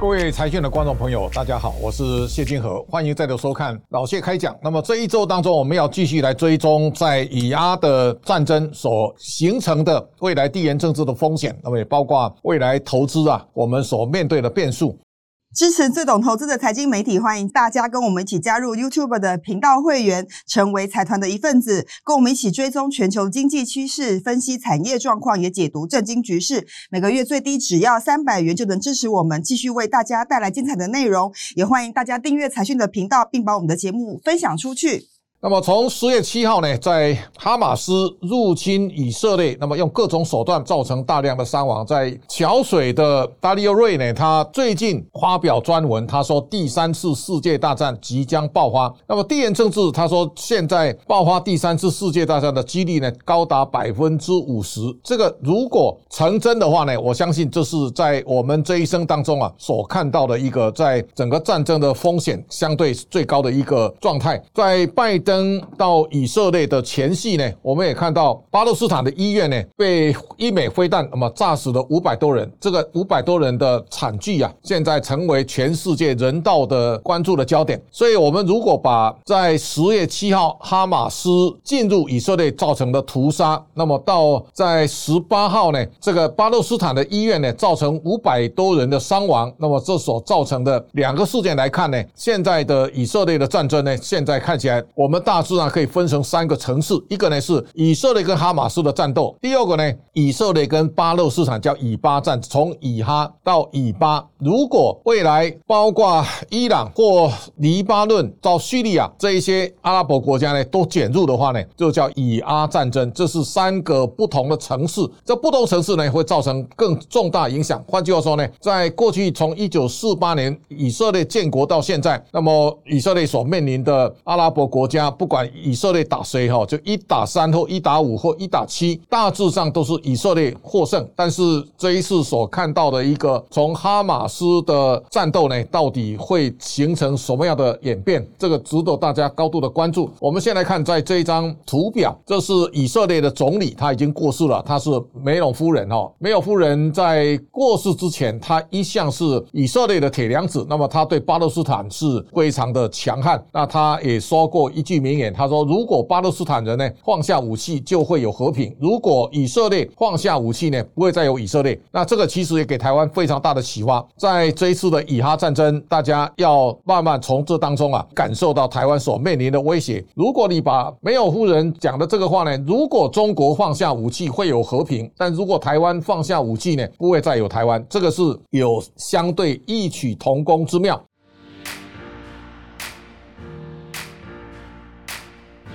各位财讯的观众朋友，大家好，我是谢金河，欢迎再度收看老谢开讲。那么这一周当中，我们要继续来追踪在以阿的战争所形成的未来地缘政治的风险，那么也包括未来投资啊，我们所面对的变数。支持最懂投资的财经媒体，欢迎大家跟我们一起加入 YouTube 的频道会员，成为财团的一份子，跟我们一起追踪全球经济趋势，分析产业状况，也解读政经局势。每个月最低只要三百元就能支持我们，继续为大家带来精彩的内容。也欢迎大家订阅财讯的频道，并把我们的节目分享出去。那么从十月七号呢，在哈马斯入侵以色列，那么用各种手段造成大量的伤亡。在桥水的达利欧瑞呢，他最近发表专文，他说第三次世界大战即将爆发。那么地缘政治，他说现在爆发第三次世界大战的几率呢，高达百分之五十。这个如果成真的话呢，我相信这是在我们这一生当中啊所看到的一个在整个战争的风险相对最高的一个状态。在拜登。登到以色列的前夕呢，我们也看到巴勒斯坦的医院呢被一枚飞弹那么炸死了五百多人，这个五百多人的惨剧啊，现在成为全世界人道的关注的焦点。所以，我们如果把在十月七号哈马斯进入以色列造成的屠杀，那么到在十八号呢，这个巴勒斯坦的医院呢造成五百多人的伤亡，那么这所造成的两个事件来看呢，现在的以色列的战争呢，现在看起来我们。大致上可以分成三个层次，一个呢是以色列跟哈马斯的战斗，第二个呢以色列跟巴勒斯坦叫以巴战，从以哈到以巴。如果未来包括伊朗或黎巴嫩到叙利亚这一些阿拉伯国家呢都卷入的话呢，就叫以阿战争。这是三个不同的层次，这不同层次呢会造成更重大影响。换句话说呢，在过去从一九四八年以色列建国到现在，那么以色列所面临的阿拉伯国家。不管以色列打谁哈，就一打三或一打五或一打七，大致上都是以色列获胜。但是这一次所看到的一个从哈马斯的战斗呢，到底会形成什么样的演变？这个值得大家高度的关注。我们先来看在这一张图表，这是以色列的总理，他已经过世了，他是梅隆夫人哈。梅隆夫人在过世之前，他一向是以色列的铁娘子，那么他对巴勒斯坦是非常的强悍。那他也说过一句。名言，他说：“如果巴勒斯坦人呢放下武器，就会有和平；如果以色列放下武器呢，不会再有以色列。”那这个其实也给台湾非常大的启发。在这一次的以哈战争，大家要慢慢从这当中啊，感受到台湾所面临的威胁。如果你把梅隆夫人讲的这个话呢，如果中国放下武器会有和平，但如果台湾放下武器呢，不会再有台湾。这个是有相对异曲同工之妙。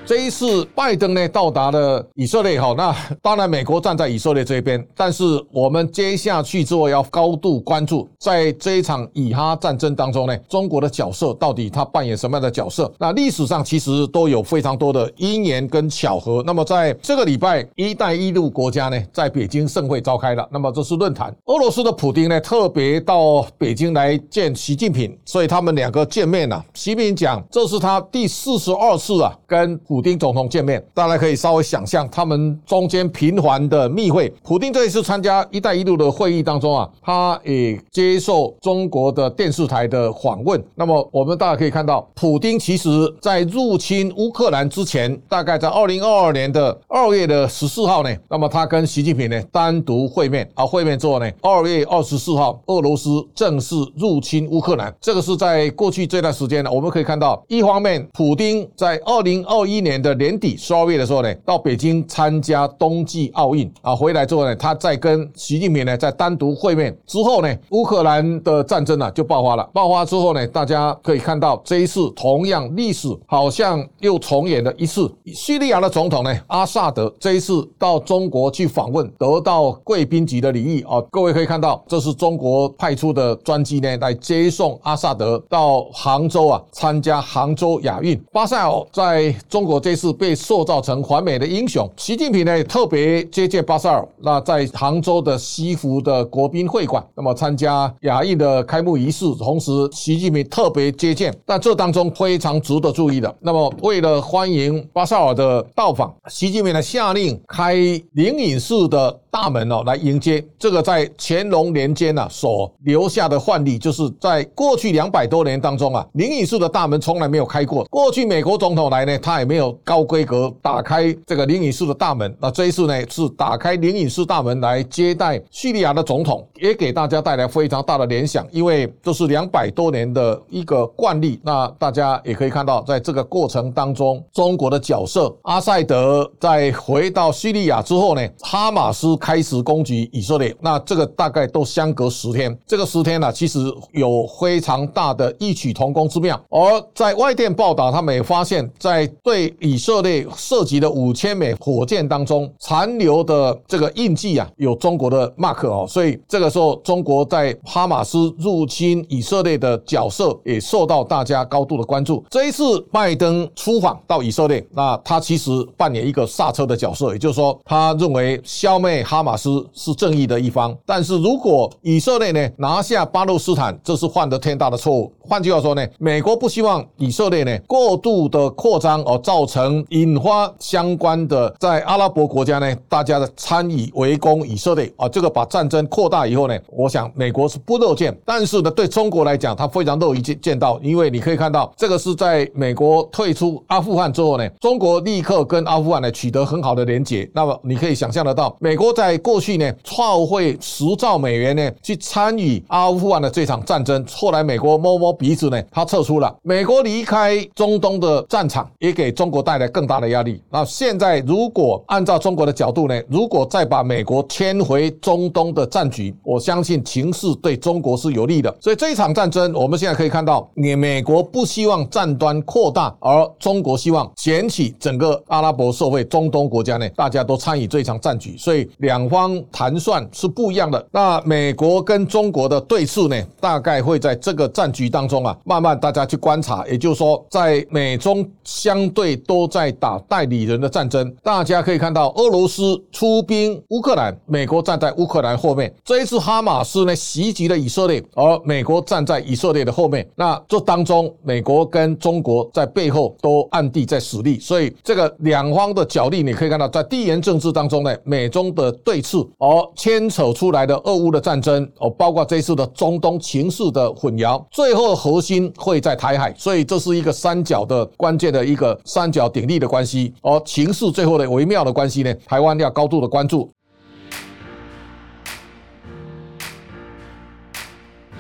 这一次拜登呢到达了以色列哈，那当然美国站在以色列这边，但是我们接下去之后要高度关注，在这一场以哈战争当中呢，中国的角色到底他扮演什么样的角色？那历史上其实都有非常多的因缘跟巧合。那么在这个礼拜，一带一路国家呢在北京盛会召开了，那么这是论坛，俄罗斯的普丁呢特别到北京来见习近平，所以他们两个见面了。习近平讲，这是他第四十二次啊跟普。普丁总统见面，大家可以稍微想象他们中间频繁的密会。普丁这一次参加“一带一路”的会议当中啊，他也接受中国的电视台的访问。那么我们大家可以看到，普丁其实在入侵乌克兰之前，大概在二零二二年的二月的十四号呢，那么他跟习近平呢单独会面。啊会面之后呢，二月二十四号，俄罗斯正式入侵乌克兰。这个是在过去这段时间呢，我们可以看到，一方面，普丁在二零二一年。年的年底十二月的时候呢，到北京参加冬季奥运啊，回来之后呢，他再跟习近平呢再单独会面之后呢，乌克兰的战争呢就爆发了。爆发之后呢，大家可以看到这一次同样历史好像又重演了一次。叙利亚的总统呢，阿萨德这一次到中国去访问，得到贵宾级的礼遇啊。各位可以看到，这是中国派出的专机呢来接送阿萨德到杭州啊，参加杭州亚运。巴塞尔在中国。这次被塑造成反美的英雄。习近平呢也特别接见巴塞尔，那在杭州的西湖的国宾会馆，那么参加亚运的开幕仪式，同时习近平特别接见。但这当中非常值得注意的，那么为了欢迎巴塞尔的到访，习近平呢下令开灵隐寺的大门哦来迎接。这个在乾隆年间呢所留下的范例，就是在过去两百多年当中啊，灵隐寺的大门从来没有开过。过去美国总统来呢，他也没有高规格打开这个灵隐寺的大门。那这一次呢，是打开灵隐寺大门来接待叙利亚的总统，也给大家带来非常大的联想，因为这是两百多年的一个惯例。那大家也可以看到，在这个过程当中，中国的角色，阿塞德在回到叙利亚之后呢，哈马斯开始攻击以色列。那这个大概都相隔十天，这个十天呢，其实有非常大的异曲同工之妙。而在外电报道，他们也发现，在对以色列涉及的五千枚火箭当中，残留的这个印记啊，有中国的 mark 哦，所以这个时候，中国在哈马斯入侵以色列的角色也受到大家高度的关注。这一次拜登出访到以色列，那他其实扮演一个刹车的角色，也就是说，他认为消灭哈马斯是正义的一方。但是如果以色列呢拿下巴勒斯坦，这是犯得天大的错误。换句话说呢，美国不希望以色列呢过度的扩张而造造成引发相关的在阿拉伯国家呢大家的参与围攻以色列啊，这个把战争扩大以后呢，我想美国是不乐见。但是呢，对中国来讲，他非常乐意见见到，因为你可以看到这个是在美国退出阿富汗之后呢，中国立刻跟阿富汗呢取得很好的连结。那么你可以想象得到，美国在过去呢创会十兆美元呢去参与阿富汗的这场战争，后来美国摸摸鼻子呢，他撤出了。美国离开中东的战场，也给中中国带来更大的压力。那现在如果按照中国的角度呢，如果再把美国牵回中东的战局，我相信情势对中国是有利的。所以这一场战争，我们现在可以看到，你美国不希望战端扩大，而中国希望掀起整个阿拉伯社会、中东国家呢，大家都参与这一场战局。所以两方盘算是不一样的。那美国跟中国的对峙呢，大概会在这个战局当中啊。慢慢大家去观察，也就是说，在美中相对都在打代理人的战争，大家可以看到俄罗斯出兵乌克兰，美国站在乌克兰后面。这一次哈马斯呢袭击了以色列，而美国站在以色列的后面。那这当中，美国跟中国在背后都暗地在使力，所以这个两方的角力，你可以看到，在地缘政治当中呢，美中的对峙，而牵扯出来的俄乌的战争，哦，包括这一次的中东情势的混淆，最后核心。会在台海，所以这是一个三角的关键的一个三角鼎立的关系，而情势最后的微妙的关系呢，台湾要高度的关注。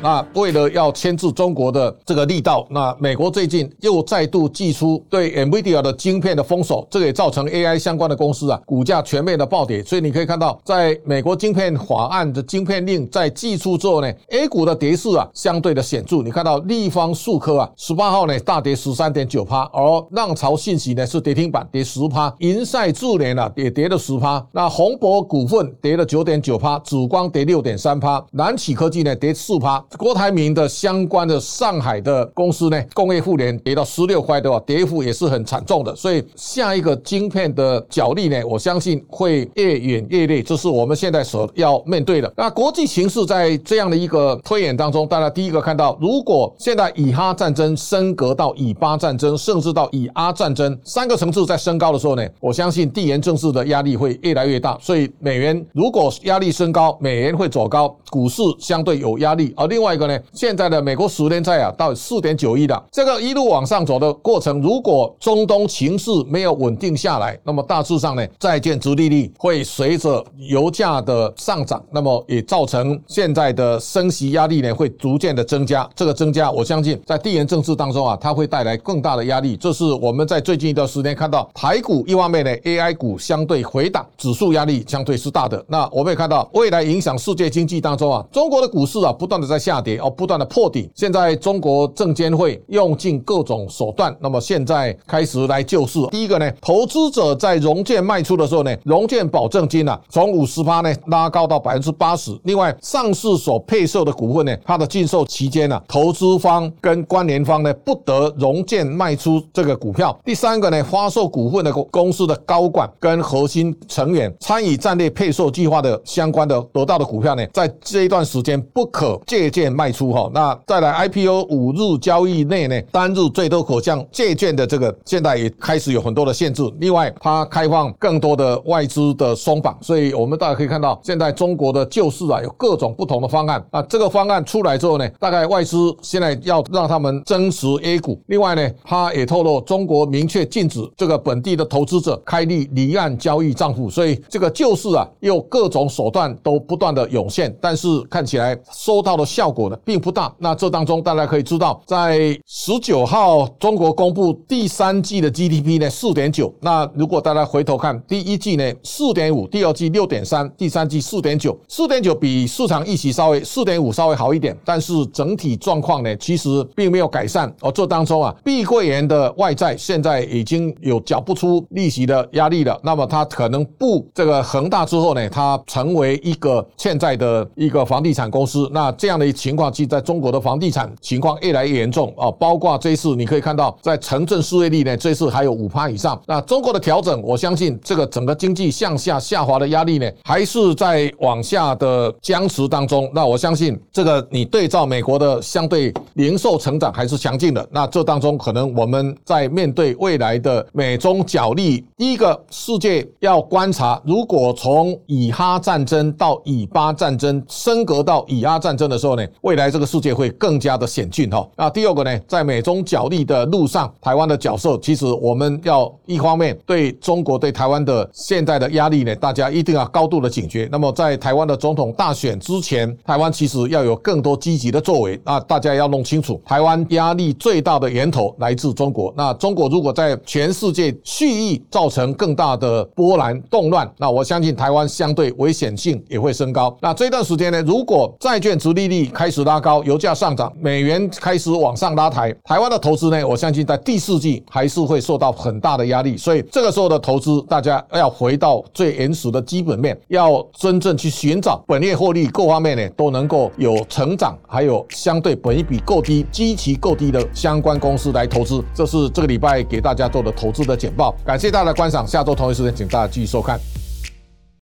那为了要牵制中国的这个力道，那美国最近又再度祭出对 NVIDIA 的晶片的封锁，这也造成 AI 相关的公司啊股价全面的暴跌。所以你可以看到，在美国晶片法案的晶片令在祭出之后呢，A 股的跌势啊相对的显著。你看到立方数科啊，十八号呢大跌十三点九趴，而浪潮信息呢是跌停板跌十趴，银赛智联啊也跌了十趴，那宏博股份跌了九点九趴，紫光跌六点三趴，南启科技呢跌四趴。郭台铭的相关的上海的公司呢，工业互联跌到十六块的话，跌幅也是很惨重的。所以下一个晶片的角力呢，我相信会越演越烈，这是我们现在所要面对的。那国际形势在这样的一个推演当中，大家第一个看到，如果现在以哈战争升格到以巴战争，甚至到以阿战争三个层次在升高的时候呢，我相信地缘政治的压力会越来越大。所以美元如果压力升高，美元会走高，股市相对有压力。而另另外一个呢，现在的美国十年债啊到四点九亿了，这个一路往上走的过程，如果中东情势没有稳定下来，那么大致上呢，债券殖利率会随着油价的上涨，那么也造成现在的升息压力呢会逐渐的增加。这个增加，我相信在地缘政治当中啊，它会带来更大的压力。这是我们在最近一段时间看到台股一方面呢，AI 股相对回档，指数压力相对是大的。那我们也看到未来影响世界经济当中啊，中国的股市啊不断的在下。下跌哦，不断的破底。现在中国证监会用尽各种手段，那么现在开始来救市。第一个呢，投资者在融券卖出的时候呢，融券保证金啊，从五十趴呢拉高到百分之八十。另外，上市所配售的股份呢，它的禁售期间呢，投资方跟关联方呢不得融券卖出这个股票。第三个呢，发售股份的公司的高管跟核心成员参与战略配售计划的相关的得到的股票呢，在这一段时间不可借券卖出哈。那再来 IPO 五日交易内呢，单日最多可向借券的这个，现在也开始有很多的限制。另外，它开放更多的外资的松绑，所以我们大家可以看到，现在中国的救市啊，有各种不同的方案。啊这个方案出来之后呢，大概外资现在要让他们增持 A 股。另外呢，他也透露中国明确禁止这个本地的投资者开立离岸交易账户，所以这个救市啊，又各种手段都不断的涌现，但是看起来收到的效效果呢并不大。那这当中大家可以知道，在十九号中国公布第三季的 GDP 呢四点九，那如果大家回头看第一季呢四点五，第二季六点三，第三季四点九，四点九比市场预期稍微四点五稍微好一点，但是整体状况呢其实并没有改善。而这当中啊，碧桂园的外债现在已经有缴不出利息的压力了，那么它可能不这个恒大之后呢，它成为一个欠债的一个房地产公司。那这样的一情况，其实在中国的房地产情况越来越严重啊。包括这一次，你可以看到，在城镇失业率呢，这一次还有五趴以上。那中国的调整，我相信这个整个经济向下下滑的压力呢，还是在往下的僵持当中。那我相信，这个你对照美国的相对零售成长还是强劲的。那这当中，可能我们在面对未来的美中角力，第一个世界要观察，如果从以哈战争到以巴战争升格到以阿战争的时候呢，未来这个世界会更加的险峻哈。那第二个呢，在美中角力的路上，台湾的角色，其实我们要一方面对中国对台湾的现在的压力呢，大家一定要高度的警觉。那么在台湾的总统大选之前，台湾其实要有更多积极的作为。那大家要弄清楚，台湾压力最大的源头来自中国。那中国如果在全世界蓄意造成更大的波澜动乱，那我相信台湾相对危险性也会升高。那这段时间呢，如果债券殖利率开始拉高，油价上涨，美元开始往上拉抬，台湾的投资呢，我相信在第四季还是会受到很大的压力。所以这个时候的投资，大家要回到最原始的基本面，要真正去寻找本业获利各方面呢都能够有成长，还有相对本益比够低、基期够低的相关公司来投资。这是这个礼拜给大家做的投资的简报。感谢大家的观赏，下周同一时间请大家继续收看。